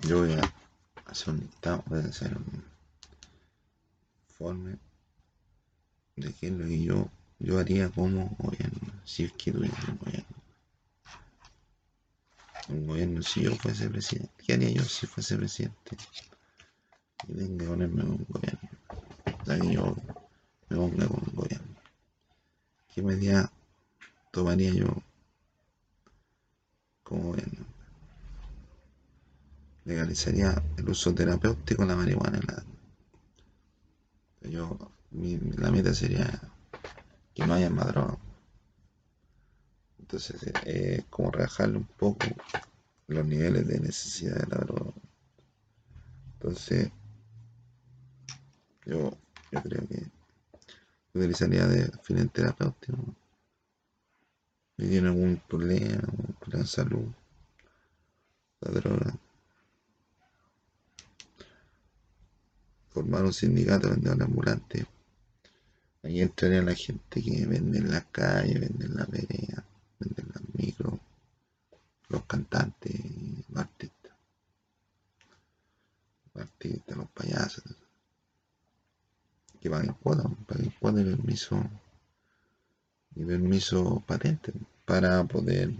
Yo voy a hacer un voy a hacer un informe de qué es lo que yo, yo haría como gobierno, si es que tuviera un gobierno. Un gobierno si yo fuese presidente. ¿Qué haría yo si fuese presidente? Y tengo que ponerme un gobierno. O sea que yo me ponga con un gobierno. ¿Qué medida tomaría yo como gobierno? Legalizaría el uso terapéutico de la marihuana en la yo, mi, la meta sería que no haya más. Entonces, es eh, como rebajarle un poco los niveles de necesidad de la droga. Entonces, yo, yo creo que utilizaría de fines terapéuticos. Si tiene algún problema, algún problema de salud, la droga. Formar un sindicato de vendedores ambulantes. Ahí entraría la gente que vende en la calle, vende en la vereda, vende en las micro, los cantantes, los artistas. Los artistas, los payasos. Que paguen cuotas, paguen cuotas y permiso, y permiso patente para poder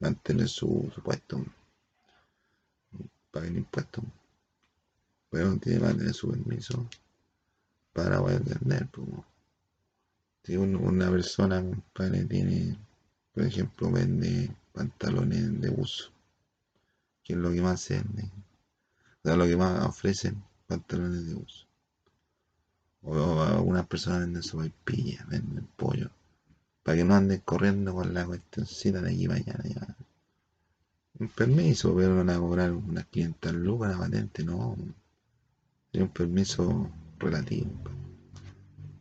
mantener su, su puesto. Paguen impuestos pero tiene que tener su permiso para poder vender. Si una persona, compadre, tiene, por ejemplo, vende pantalones de uso, que es lo que más se vende, lo que más ofrecen, pantalones de uso. O, algunas personas venden pilla, venden pollo, para que no anden corriendo con la cuestioncita de aquí para allá. Un permiso, pero van a cobrar unas 500 lucas la patente, no es un permiso relativo,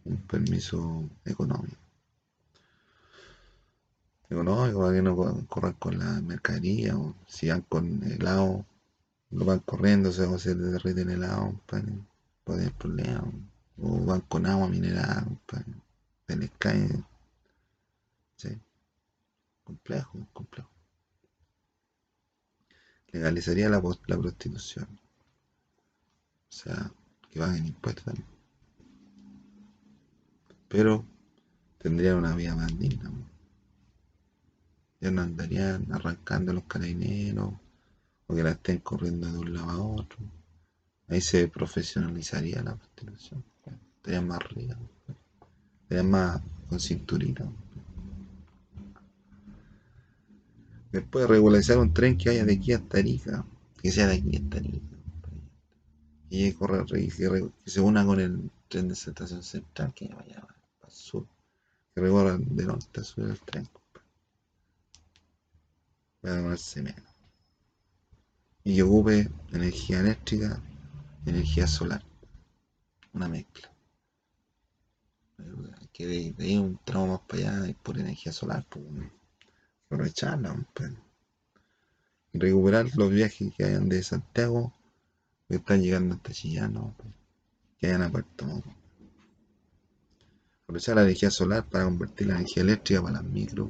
un permiso económico. Económico para que no corran con la mercadería o si van con helado, no van corriendo, se, se derriten helado, puede haber problemas. O van con agua mineral, se les cae. Complejo, complejo. Legalizaría la, la prostitución. O sea, que en impuestos también. Pero tendrían una vida más digna. Ya no andarían arrancando los carabineros o que la estén corriendo de un lado a otro. Ahí se profesionalizaría la prostitución. Estarían más ricas. Estarían más con cinturita. Después regularizar un tren que vaya de aquí hasta Arica. Que sea de aquí hasta Arica y correr que, se una con el tren de estación central que vaya el sur que recorra de norte a sur el tren para demorarse menos y que ocupe energía eléctrica y energía solar. Una mezcla. Que de, un tramo más para allá y por energía solar pues, aprovecharla pues. recuperar los viajes que hayan de Santiago que están llegando hasta Chillano, que hayan apartado. Aprovechar la energía solar para convertir la energía eléctrica para las micro.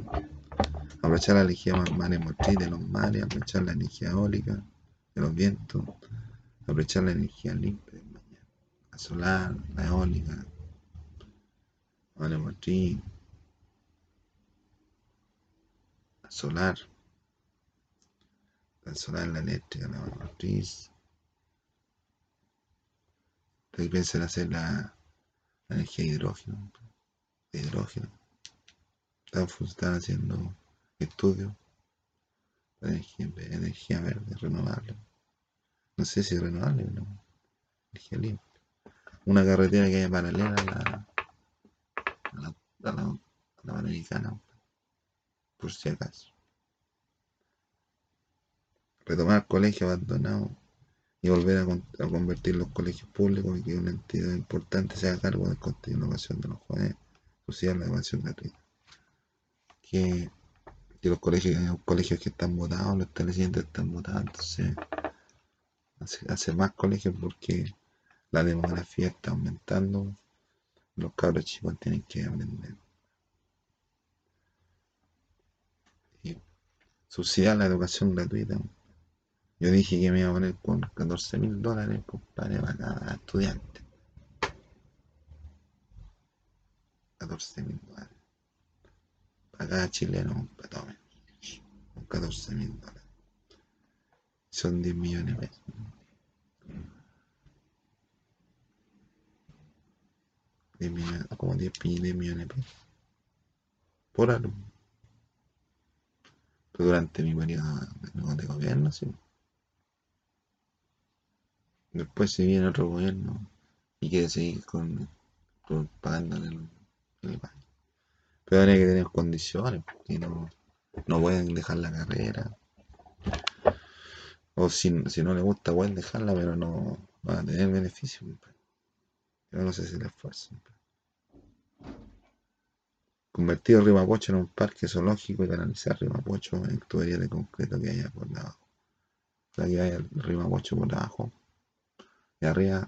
Aprovechar la energía maremotriz de los mares, aprovechar la energía eólica de los vientos, aprovechar la energía limpia la solar, la eólica, la maremotriz, la solar, la solar, la eléctrica, la maremotriz, Ustedes piensan hacer la, energía hidrógeno, de hidrógeno. Están, haciendo estudios de energía, verde, renovable. No sé si es renovable o no. Energía limpia. Una carretera que haya paralela a la, a la, a la, Panamericana, por si acaso. Retomar colegio abandonado y volver a, convertir los colegios públicos y que una entidad importante se haga cargo del coste de innovación de los jóvenes, social, la educación gratuita. Que, que los colegios, los colegios que están votados, los establecimientos están votados, entonces hacer más colegios porque la demografía está aumentando, los cabros chicos tienen que aprender. Subsidiar la educación gratuita. Yo dije que me iba a poner con 14 mil dólares, compadre, para cada estudiante. 14 mil dólares. Para cada chileno, compadre, con 14 mil dólares. Son 10 millones de pesos. 10 millones, como 10, 10 millones de pesos. Por alumno. Pero durante mi periodo de, gobierno. Después si viene otro gobierno y quiere seguir con, pagándole el, el baño. Pero hay que tener condiciones, porque no, no pueden dejar la carrera. O si, si no le gusta pueden dejarla, pero no van a tener beneficio. Yo no sé si le esfuerzan. Convertir el Rimapocho en un parque zoológico y canalizar Rimapocho en tubería de concreto que haya por debajo. O sea, que haya el por debajo. Y arriba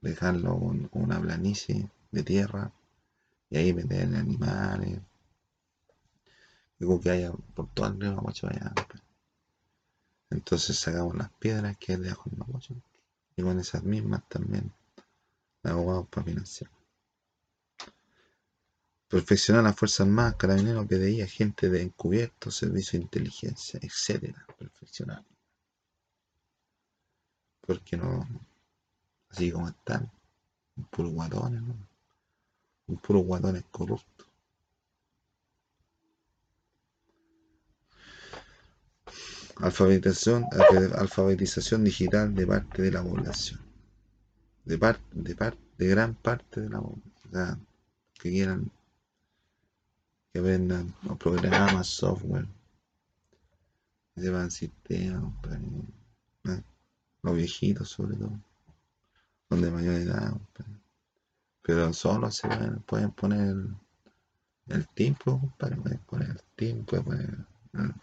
dejarlo con una planicie de tierra y ahí meter animales. Digo que haya por todo el Rimapocho allá. Entonces sacamos las piedras que hay debajo del Rimapocho y con esas mismas también la abogamos para financiar. Perfeccionar las Fuerzas Armadas, Carabineros, PDI, agentes de encubierto, servicio de inteligencia, etcétera. Perfeccionar. Porque no, así como están, un puro guatones, ¿no? Un puro guatones corruptos. Alfabetización, alfabetización digital de parte de la población. De parte, de parte, de gran parte de la población. O sea, que quieran que aprendan los programas, software, sepan sistemas, ¿eh? los viejitos sobre todo, los de mayor edad, pero solo se pueden, poner el, tiempo, pueden poner el tiempo, poner, no,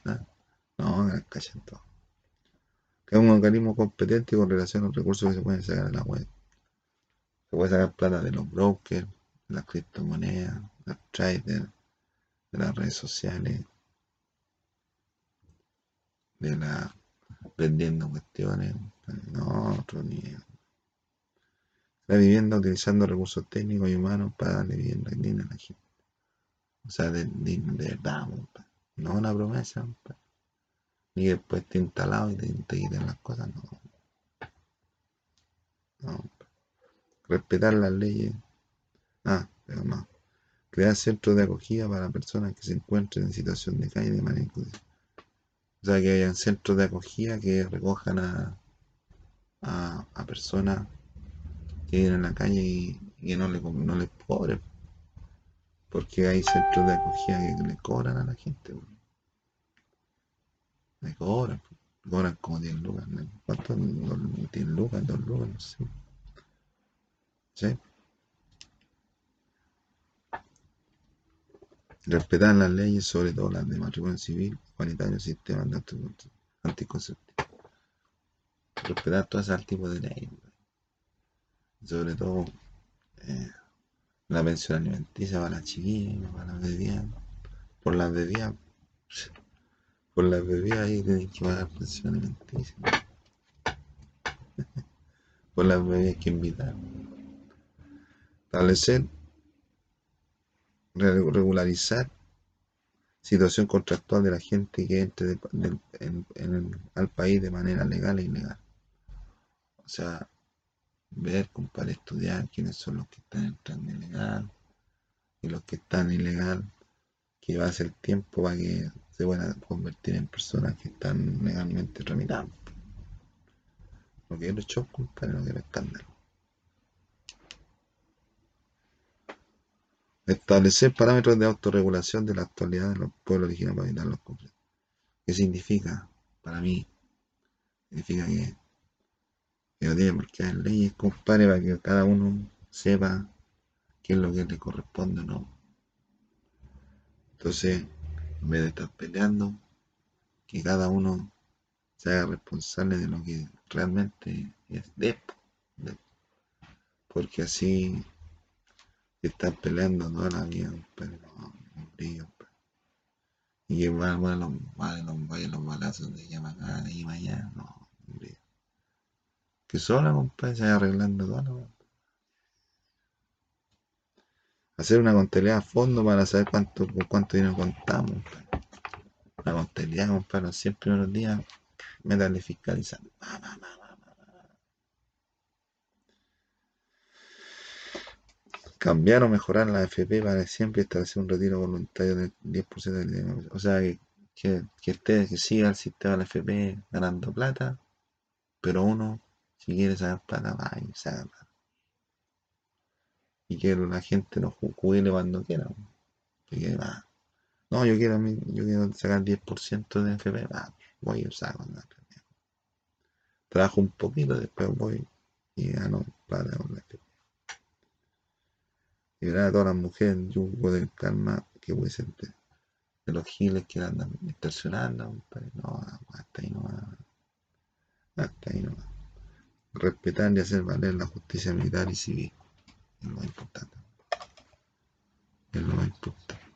no, callen todo. Que es un organismo competente con relación a los recursos que se pueden sacar en la web. Se puede sacar plata de los brokers, las criptomonedas, los traders, de las redes sociales, de la vendiendo cuestiones, no, otro nivel. La vivienda utilizando recursos técnicos y humanos para darle vivienda digna a la gente. O sea, de, de, verdad, no una promesa, ni que después te instalado y te, te las cosas, no. no. Respetar las leyes. Ah, pero no crear centros de acogida para personas que se encuentren en situación de calle de manera inclusiva. O sea, que hayan centros de acogida que recojan a, a, personas que viven en la calle y, que no, le, no les cobren. Porque hay centros de acogida que le cobran a la gente. Le cobran. Cobran como 10 lucas. ¿Cuánto? 10 lucas, 2 lucas, no sé. ¿Sí? Respetar las leyes, sobre todo las de matrimonio civil, humanitario, sistema anticonceptivo. Respetar todo ese tipo de leyes. Sobre todo eh, la pensión alimenticia para las chiquillas, para las bebidas. Por las bebidas, por las bebidas ahí que pagar pensión alimenticia. por las bebidas que invitar. Establecer regularizar situación contractual de la gente que entre al país de manera legal e ilegal. O sea, ver, para estudiar quiénes son los que están entrando ilegal y los que están ilegal, que va a ser tiempo para que se puedan convertir en personas que están legalmente tramitando. No quiero shock, compadre, no quiero escándalo. Establecer parámetros de autorregulación de la actualidad de los pueblos originarios para evitar los conflictos. ¿Qué significa? Para mí, significa que, no tiene por leyes, compadre, para que cada uno sepa qué es lo que le corresponde o no. Entonces, en vez de estar peleando, que cada uno se haga responsable de lo que realmente es de porque así están peleando toda la vida, no Y que van a los, van los, vayan los balazos de llama acá y mañana. No, hombre. Que sola, compadre, se va arreglando todo. Hacer una contabilidad a fondo para saber cuánto, por cuánto dinero contamos. Compadre. La contabilidad, compadre, los 100 primeros días, métale fiscalizar. Cambiar o mejorar la FP para siempre establecer un retiro voluntario del 10% del dinero. O sea, que, que, que, que siga el sistema de la FP ganando plata, pero uno, si quiere sacar plata, va y saca plata. Y que la gente no jubile cuando quiera. Que, va. No, yo quiero, yo quiero sacar 10% de FP, va, voy y saco la FP. Trabajo un poquito, después voy y gano plata Y a todas las mujeres yugo del calma que puede ser de, de los giles que andan estacionando. No, hasta ahí no va. Hasta ahí no va. Respetar y hacer valer la justicia militar y civil. Es lo más importante. Es lo más importante.